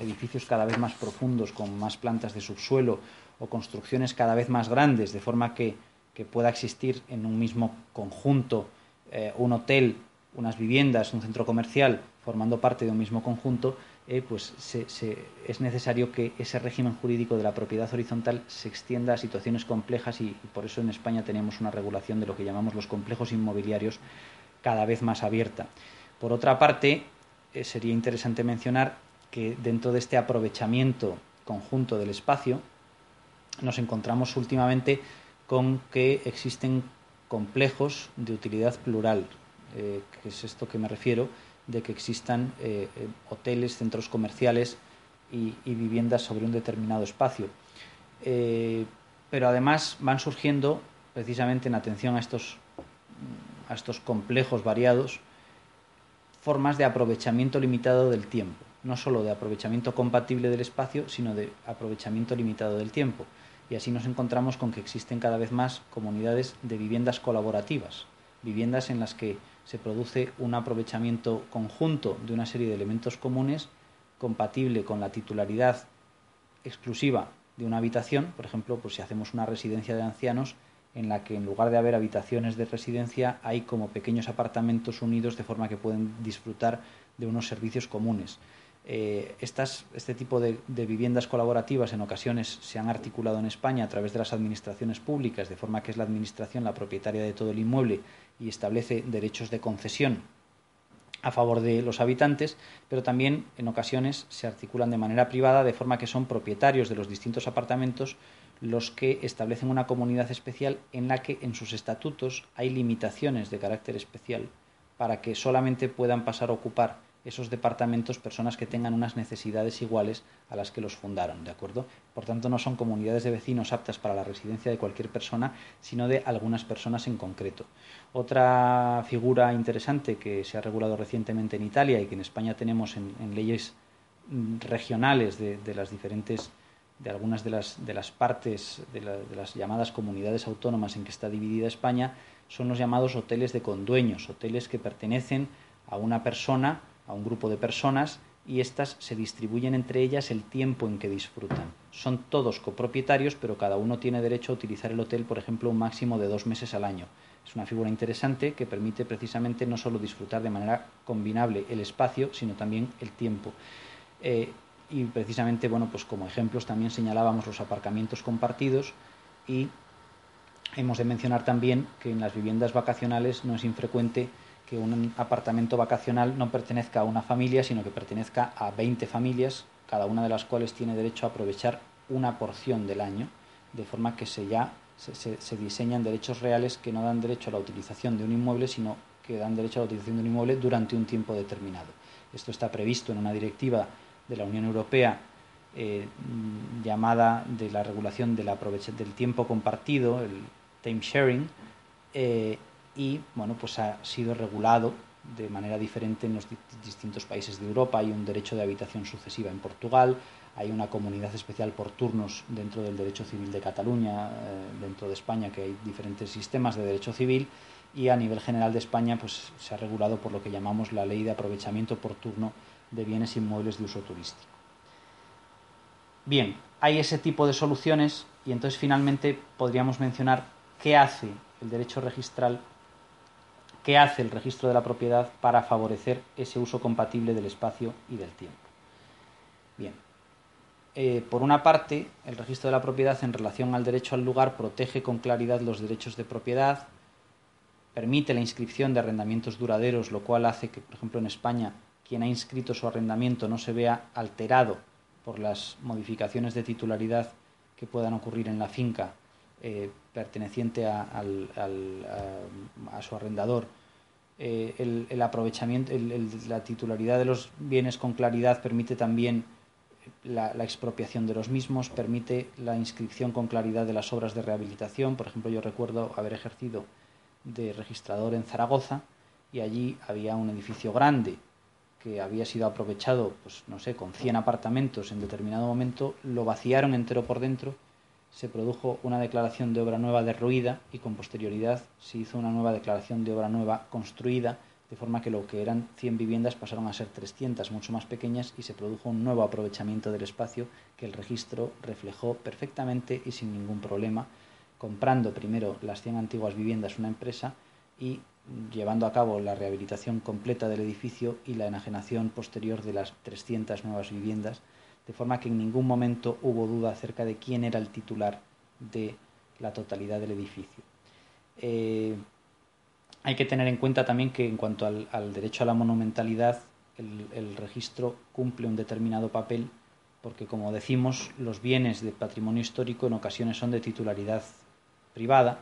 edificios cada vez más profundos con más plantas de subsuelo o construcciones cada vez más grandes de forma que, pueda existir en un mismo conjunto eh, un hotel, unas viviendas, un centro comercial formando parte de un mismo conjunto eh, pues es necesario que ese régimen jurídico de la propiedad horizontal se extienda a situaciones complejas y, por eso en España tenemos una regulación de lo que llamamos los complejos inmobiliarios cada vez más abierta. Por otra parte, eh, sería interesante mencionar que dentro de este aprovechamiento conjunto del espacio nos encontramos últimamente con que existen complejos de utilidad plural, eh, que es esto que me refiero, de que existan eh, eh, hoteles, centros comerciales y, viviendas sobre un determinado espacio. Pero además van surgiendo, precisamente en atención a estos, a estos complejos variados, formas de aprovechamiento limitado del tiempo. No solo de aprovechamiento compatible del espacio, sino de aprovechamiento limitado del tiempo. Y así nos encontramos con que existen cada vez más comunidades de viviendas colaborativas, viviendas en las que se produce un aprovechamiento conjunto de una serie de elementos comunes compatible con la titularidad exclusiva de una habitación, por ejemplo, pues si hacemos una residencia de ancianos en la que en lugar de haber habitaciones de residencia hay como pequeños apartamentos unidos de forma que pueden disfrutar de unos servicios comunes. Eh, este tipo de, viviendas colaborativas en ocasiones se han articulado en España a través de las administraciones públicas, de forma que es la administración la propietaria de todo el inmueble y establece derechos de concesión a favor de los habitantes, pero también en ocasiones se articulan de manera privada, de forma que son propietarios de los distintos apartamentos los que establecen una comunidad especial en la que en sus estatutos hay limitaciones de carácter especial para que solamente puedan pasar a ocupar esos departamentos personas que tengan unas necesidades iguales a las que los fundaron, ¿de acuerdo? Por tanto, no son comunidades de vecinos aptas para la residencia de cualquier persona, sino de algunas personas en concreto. Otra figura interesante que se ha regulado recientemente en Italia y que en España tenemos en, leyes mm, regionales de, las diferentes de algunas de las, de las partes de, de las llamadas comunidades autónomas en que está dividida España son los llamados hoteles de condueños, hoteles que pertenecen a una persona a un grupo de personas y éstas se distribuyen entre ellas el tiempo en que disfrutan. Son todos copropietarios, pero cada uno tiene derecho a utilizar el hotel, por ejemplo, un máximo de dos meses al año. Es una figura interesante que permite precisamente no solo disfrutar de manera combinable el espacio, sino también el tiempo. Eh, y precisamente, bueno, pues como ejemplos también señalábamos los aparcamientos compartidos y hemos de mencionar también que en las viviendas vacacionales no es infrecuente que un apartamento vacacional no pertenezca a una familia, sino que pertenezca a 20 familias, cada una de las cuales tiene derecho a aprovechar una porción del año, de forma que se ya se, diseñan derechos reales que no dan derecho a la utilización de un inmueble, sino que dan derecho a la utilización de un inmueble durante un tiempo determinado. Esto está previsto en una directiva de la Unión Europea eh, llamada de la regulación del, del tiempo compartido, el time sharing, eh, y bueno, pues ha sido regulado de manera diferente en los distintos países de Europa. Hay un derecho de habitación sucesiva en Portugal, hay una comunidad especial por turnos dentro del derecho civil de Cataluña, eh, dentro de España, que hay diferentes sistemas de derecho civil y a nivel general de España pues se ha regulado por lo que llamamos la ley de aprovechamiento por turno de bienes inmuebles de uso turístico. Bien, hay ese tipo de soluciones y entonces finalmente podríamos mencionar qué hace el derecho registral ¿Qué hace el registro de la propiedad para favorecer ese uso compatible del espacio y del tiempo? Bien, eh, por una parte, el registro de la propiedad en relación al derecho al lugar protege con claridad los derechos de propiedad, permite la inscripción de arrendamientos duraderos, lo cual hace que, por ejemplo, en España, quien ha inscrito su arrendamiento no se vea alterado por las modificaciones de titularidad que puedan ocurrir en la finca eh, perteneciente a, su arrendador. Eh, el, aprovechamiento, la titularidad de los bienes con claridad permite también la, expropiación de los mismos, permite la inscripción con claridad de las obras de rehabilitación. Por ejemplo, yo recuerdo haber ejercido de registrador en Zaragoza y allí había un edificio grande que había sido aprovechado, pues no sé, con 100 apartamentos en determinado momento, lo vaciaron entero por dentro se produjo una declaración de obra nueva derruida y con posterioridad se hizo una nueva declaración de obra nueva construida, de forma que lo que eran 100 viviendas pasaron a ser 300, mucho más pequeñas, y se produjo un nuevo aprovechamiento del espacio que el registro reflejó perfectamente y sin ningún problema, comprando primero las 100 antiguas viviendas una empresa y llevando a cabo la rehabilitación completa del edificio y la enajenación posterior de las 300 nuevas viviendas de forma que en ningún momento hubo duda acerca de quién era el titular de la totalidad del edificio. Eh, hay que tener en cuenta también que en cuanto al, derecho a la monumentalidad, el, registro cumple un determinado papel porque, como decimos, los bienes de patrimonio histórico en ocasiones son de titularidad privada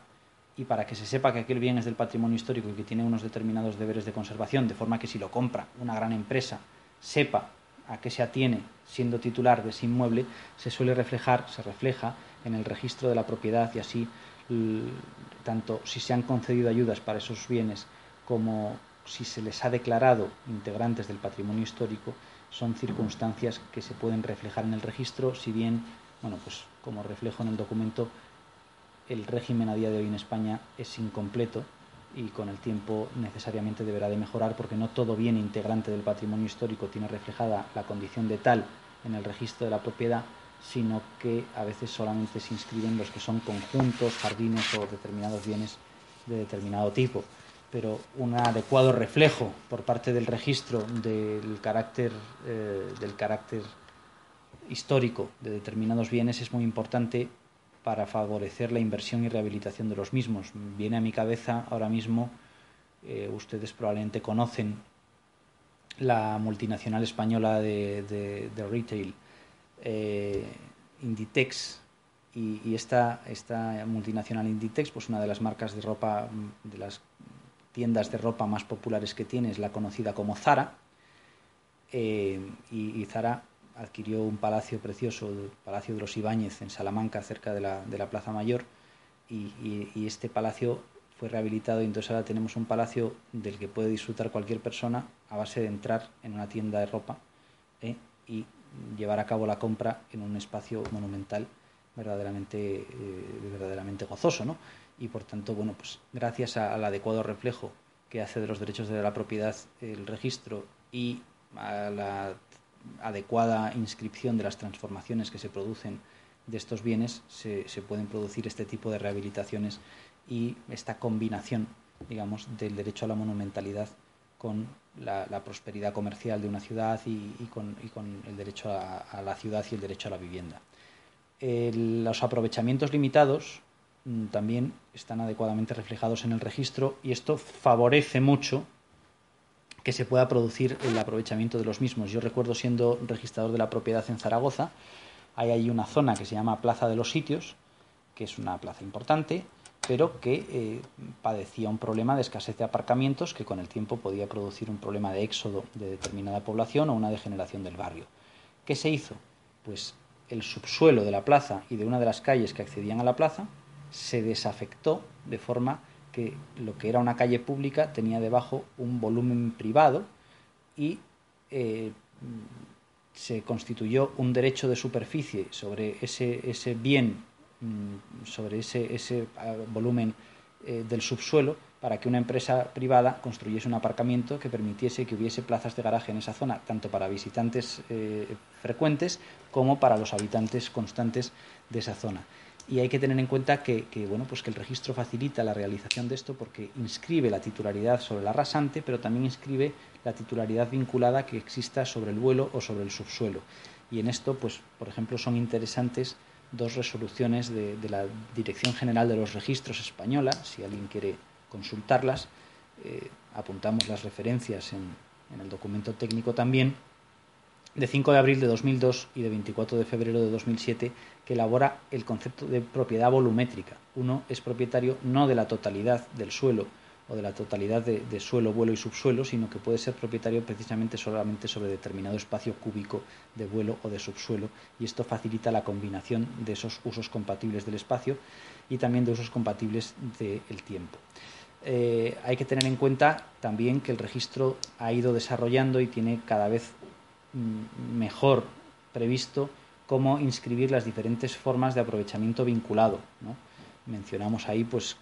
y para que se sepa que aquel bien es del patrimonio histórico y que tiene unos determinados deberes de conservación, de forma que si lo compra una gran empresa, sepa a qué se atiene siendo titular de ese inmueble se suele reflejar, se refleja en el registro de la propiedad y así tanto si se han concedido ayudas para esos bienes como si se les ha declarado integrantes del patrimonio histórico son circunstancias que se pueden reflejar en el registro, si bien, bueno, pues como reflejo en el documento, el régimen a día de hoy en España es incompleto y con el tiempo necesariamente deberá de mejorar porque no todo bien integrante del patrimonio histórico tiene reflejada la condición de tal en el registro de la propiedad, sino que a veces solamente se inscriben los que son conjuntos, jardines o determinados bienes de determinado tipo. pero un adecuado reflejo por parte del registro del carácter, eh, del carácter histórico de determinados bienes es muy importante para favorecer la inversión y rehabilitación de los mismos. Viene a mi cabeza ahora mismo, eh, ustedes probablemente conocen la multinacional española de, retail, eh, Inditex, y, esta, esta, multinacional Inditex, pues una de las marcas de ropa, de las tiendas de ropa más populares que tiene es la conocida como Zara, eh, y, Zara adquirió un palacio precioso, el Palacio de los Ibáñez, en Salamanca, cerca de la, de la Plaza Mayor, y, este palacio fue rehabilitado y entonces ahora tenemos un palacio del que puede disfrutar cualquier persona a base de entrar en una tienda de ropa ¿eh? y llevar a cabo la compra en un espacio monumental verdaderamente, eh, verdaderamente gozoso, ¿no? Y por tanto, bueno, pues gracias al adecuado reflejo que hace de los derechos de la propiedad el registro y a la adecuada inscripción de las transformaciones que se producen de estos bienes, se, pueden producir este tipo de rehabilitaciones y esta combinación, digamos, del derecho a la monumentalidad con la, prosperidad comercial de una ciudad y, con, el derecho a, la ciudad y el derecho a la vivienda. los aprovechamientos limitados mm, también están adecuadamente reflejados en el registro y esto favorece mucho que se pueda producir el aprovechamiento de los mismos. Yo recuerdo siendo registrador de la propiedad en Zaragoza, hay ahí una zona que se llama Plaza de los Sitios, que es una plaza importante, pero que eh, padecía un problema de escasez de aparcamientos que con el tiempo podía producir un problema de éxodo de determinada población o una degeneración del barrio. ¿Qué se hizo? Pues el subsuelo de la plaza y de una de las calles que accedían a la plaza se desafectó de forma que lo que era una calle pública tenía debajo un volumen privado y eh, se constituyó un derecho de superficie sobre ese, ese bien, mm, sobre ese, ese ah, volumen eh, del subsuelo, para que una empresa privada construyese un aparcamiento que permitiese que hubiese plazas de garaje en esa zona, tanto para visitantes eh, frecuentes como para los habitantes constantes de esa zona y hay que tener en cuenta que, bueno, pues que el registro facilita la realización de esto porque inscribe la titularidad sobre la rasante, pero también inscribe la titularidad vinculada que exista sobre el vuelo o sobre el subsuelo. Y en esto, pues, por ejemplo, son interesantes dos resoluciones de, la Dirección General de los Registros Española, si alguien quiere consultarlas, eh, apuntamos las referencias en, en el documento técnico también, de 5 de abril de 2002 y de 24 de febrero de 2007 que elabora el concepto de propiedad volumétrica. Uno es propietario no de la totalidad del suelo o de la totalidad de, suelo, vuelo y subsuelo, sino que puede ser propietario precisamente solamente sobre determinado espacio cúbico de vuelo o de subsuelo y esto facilita la combinación de esos usos compatibles del espacio y también de usos compatibles del tiempo. Eh, hay que tener en cuenta también que el registro ha ido desarrollando y tiene cada vez mejor previsto cómo inscribir las diferentes formas de aprovechamiento vinculado. Mencionamos ahí pues,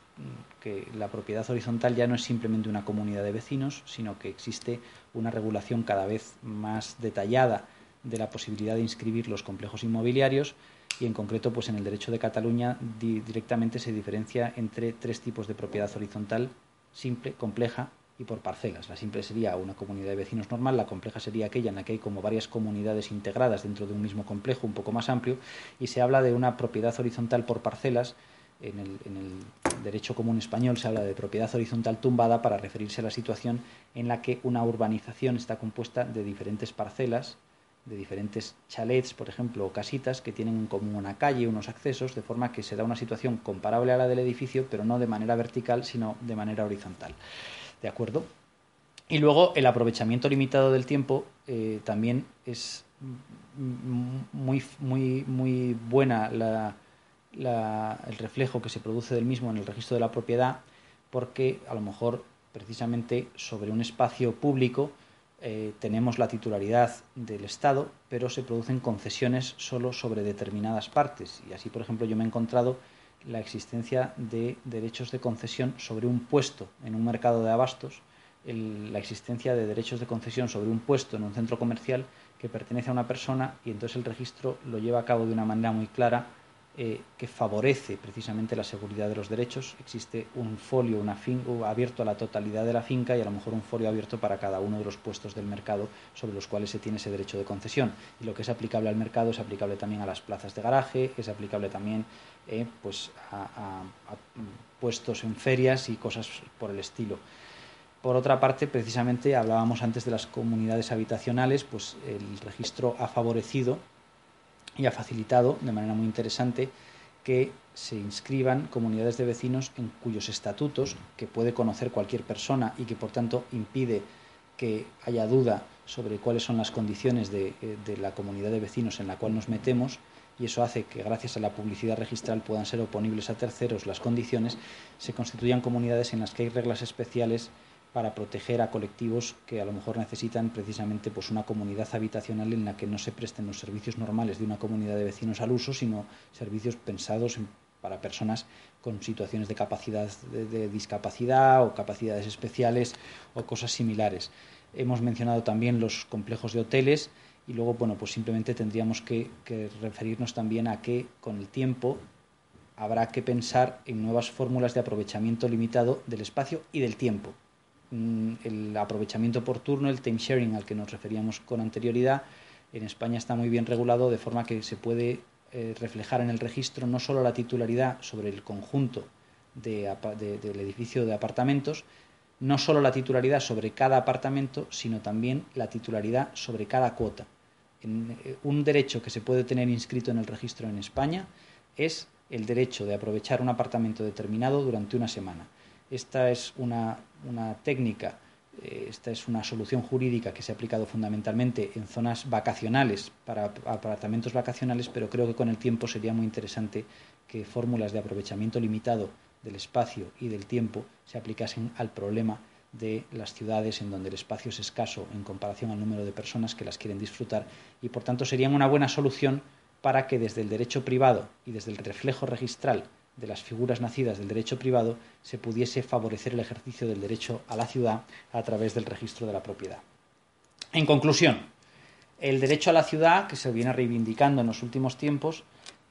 que la propiedad horizontal ya no es simplemente una comunidad de vecinos, sino que existe una regulación cada vez más detallada de la posibilidad de inscribir los complejos inmobiliarios y en concreto pues en el derecho de Cataluña directamente se diferencia entre tres tipos de propiedad horizontal simple, compleja y por parcelas. La simple sería una comunidad de vecinos normal, la compleja sería aquella en la que hay como varias comunidades integradas dentro de un mismo complejo un poco más amplio y se habla de una propiedad horizontal por parcelas. En el, derecho común español se habla de propiedad horizontal tumbada para referirse a la situación en la que una urbanización está compuesta de diferentes parcelas, de diferentes chalets, por ejemplo, o casitas que tienen en común una calle, unos accesos, de forma que se da una situación comparable a la del edificio, pero no de manera vertical, sino de manera horizontal. ¿De acuerdo? Y luego el aprovechamiento limitado del tiempo eh, también es muy, muy, muy buena el reflejo que se produce del mismo en el registro de la propiedad, porque a lo mejor precisamente sobre un espacio público eh, tenemos la titularidad del Estado, pero se producen concesiones solo sobre determinadas partes. Y así, por ejemplo, yo me he encontrado la existencia de derechos de concesión sobre un puesto en un mercado de abastos, la existencia de derechos de concesión sobre un puesto en un centro comercial que pertenece a una persona y entonces el registro lo lleva a cabo de una manera muy clara eh, que favorece precisamente la seguridad de los derechos. Existe un folio una abierto a la totalidad de la finca y a lo mejor un folio abierto para cada uno de los puestos del mercado sobre los cuales se tiene ese derecho de concesión. Y lo que es aplicable al mercado es aplicable también a las plazas de garaje, es aplicable también eh, pues a, puestos en ferias y cosas por el estilo. Por otra parte, precisamente hablábamos antes de las comunidades habitacionales, pues el registro ha favorecido y ha facilitado de manera muy interesante que se inscriban comunidades de vecinos en cuyos estatutos, que puede conocer cualquier persona y que por tanto impide que haya duda sobre cuáles son las condiciones de, eh, de, la comunidad de vecinos en la cual nos metemos, y eso hace que gracias a la publicidad registral puedan ser oponibles a terceros las condiciones, se constituyan comunidades en las que hay reglas especiales para proteger a colectivos que a lo mejor necesitan precisamente pues una comunidad habitacional en la que no se presten los servicios normales de una comunidad de vecinos al uso, sino servicios pensados para personas con situaciones de capacidad de, discapacidad o capacidades especiales o cosas similares. Hemos mencionado también los complejos de hoteles y luego bueno pues simplemente tendríamos que, referirnos también a que con el tiempo habrá que pensar en nuevas fórmulas de aprovechamiento limitado del espacio y del tiempo el aprovechamiento por turno, el time sharing al que nos referíamos con anterioridad, en España está muy bien regulado de forma que se puede eh, reflejar en el registro no solo la titularidad sobre el conjunto del edificio de apartamentos, no solo la titularidad sobre cada apartamento, sino también la titularidad sobre cada cuota. Eh, un derecho que se puede tener inscrito en el registro en España es el derecho de aprovechar un apartamento determinado durante una semana. Esta es una, técnica, eh, esta es una solución jurídica que se ha aplicado fundamentalmente en zonas vacacionales, para apartamentos vacacionales, pero creo que con el tiempo sería muy interesante que fórmulas de aprovechamiento limitado del espacio y del tiempo se aplicasen al problema de las ciudades en donde el espacio es escaso en comparación al número de personas que las quieren disfrutar y por tanto serían una buena solución para que desde el derecho privado y desde el reflejo registral de las figuras nacidas del derecho privado se pudiese favorecer el ejercicio del derecho a la ciudad a través del registro de la propiedad. En conclusión, el derecho a la ciudad, que se viene reivindicando en los últimos tiempos,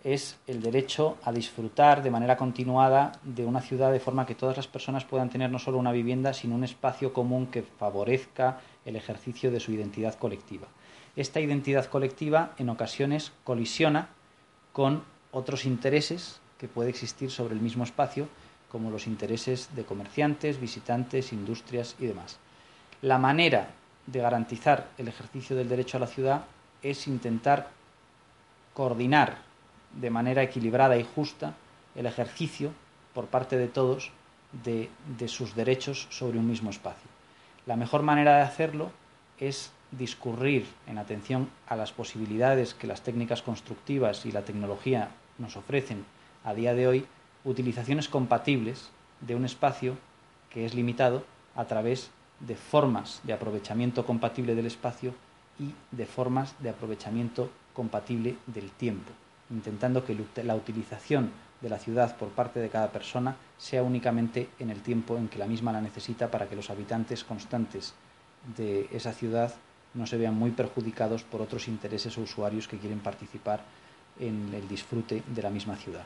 es el derecho a disfrutar de manera continuada de una ciudad de forma que todas las personas puedan tener no solo una vivienda, sino un espacio común que favorezca el ejercicio de su identidad colectiva. Esta identidad colectiva en ocasiones colisiona con otros intereses que puede existir sobre el mismo espacio, como los intereses de comerciantes, visitantes, industrias y demás. La manera de garantizar el ejercicio del derecho a la ciudad es intentar coordinar de manera equilibrada y justa el ejercicio por parte de todos de, de, sus derechos sobre un mismo espacio. La mejor manera de hacerlo es discurrir en atención a las posibilidades que las técnicas constructivas y la tecnología nos ofrecen a día de hoy utilizaciones compatibles de un espacio que es limitado a través de formas de aprovechamiento compatible del espacio y de formas de aprovechamiento compatible del tiempo, intentando que la utilización de la ciudad por parte de cada persona sea únicamente en el tiempo en que la misma la necesita para que los habitantes constantes de esa ciudad no se vean muy perjudicados por otros intereses o usuarios que quieren participar en el disfrute de la misma ciudad.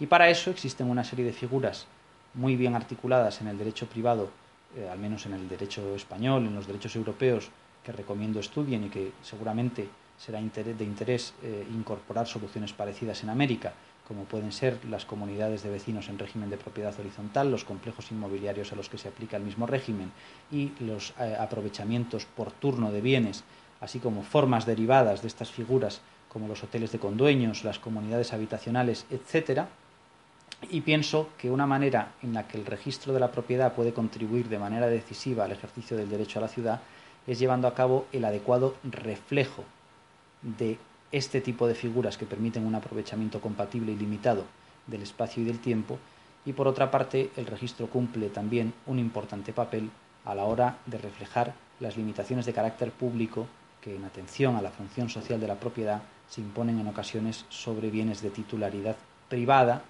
Y para eso existen una serie de figuras muy bien articuladas en el derecho privado, eh, al menos en el derecho español, en los derechos europeos, que recomiendo estudien y que seguramente será de interés eh, incorporar soluciones parecidas en América, como pueden ser las comunidades de vecinos en régimen de propiedad horizontal, los complejos inmobiliarios a los que se aplica el mismo régimen y los eh, aprovechamientos por turno de bienes, así como formas derivadas de estas figuras como los hoteles de condueños, las comunidades habitacionales, etcétera, y pienso que una manera en la que el registro de la propiedad puede contribuir de manera decisiva al ejercicio del derecho a la ciudad es llevando a cabo el adecuado reflejo de este tipo de figuras que permiten un aprovechamiento compatible y limitado del espacio y del tiempo. Y por otra parte el registro cumple también un importante papel a la hora de reflejar las limitaciones de carácter público que en atención a la función social de la propiedad se imponen en ocasiones sobre bienes de titularidad privada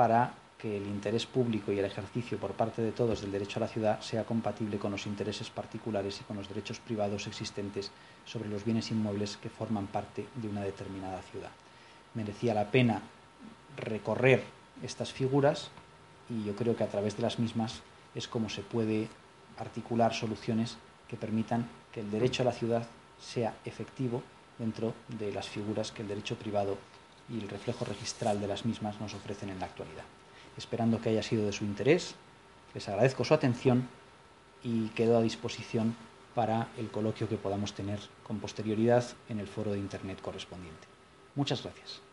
para que el interés público y el ejercicio por parte de todos del derecho a la ciudad sea compatible con los intereses particulares y con los derechos privados existentes sobre los bienes inmuebles que forman parte de una determinada ciudad. Merecía la pena recorrer estas figuras y yo creo que a través de las mismas es como se puede articular soluciones que permitan que el derecho a la ciudad sea efectivo dentro de las figuras que el derecho privado y el reflejo registral de las mismas nos ofrecen en la actualidad. Esperando que haya sido de su interés, les agradezco su atención y quedo a disposición para el coloquio que podamos tener con posterioridad en el foro de Internet correspondiente. Muchas gracias.